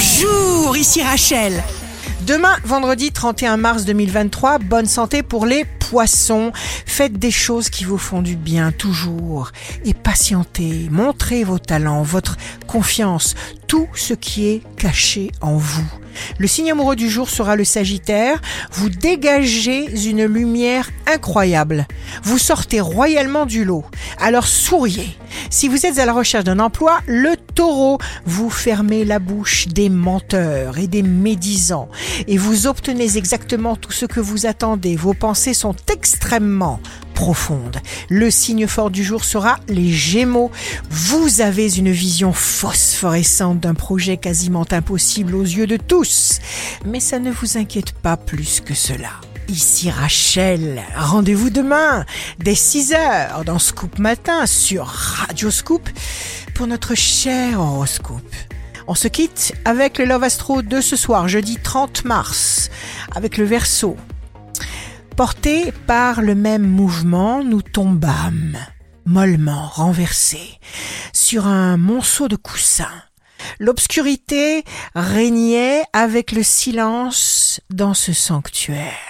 Bonjour, ici Rachel. Demain, vendredi 31 mars 2023, bonne santé pour les poissons. Faites des choses qui vous font du bien toujours. Et patientez, montrez vos talents, votre confiance, tout ce qui est caché en vous. Le signe amoureux du jour sera le Sagittaire. Vous dégagez une lumière incroyable. Vous sortez royalement du lot. Alors souriez. Si vous êtes à la recherche d'un emploi, le taureau, vous fermez la bouche des menteurs et des médisants et vous obtenez exactement tout ce que vous attendez. Vos pensées sont extrêmement profondes. Le signe fort du jour sera les Gémeaux. Vous avez une vision phosphorescente d'un projet quasiment impossible aux yeux de tous. Mais ça ne vous inquiète pas plus que cela. Ici Rachel, rendez-vous demain dès 6h dans Scoop Matin sur Radio Scoop pour notre cher horoscope. On se quitte avec le Love Astro de ce soir, jeudi 30 mars, avec le Verseau. Porté par le même mouvement, nous tombâmes, mollement renversés, sur un monceau de coussins. L'obscurité régnait avec le silence dans ce sanctuaire.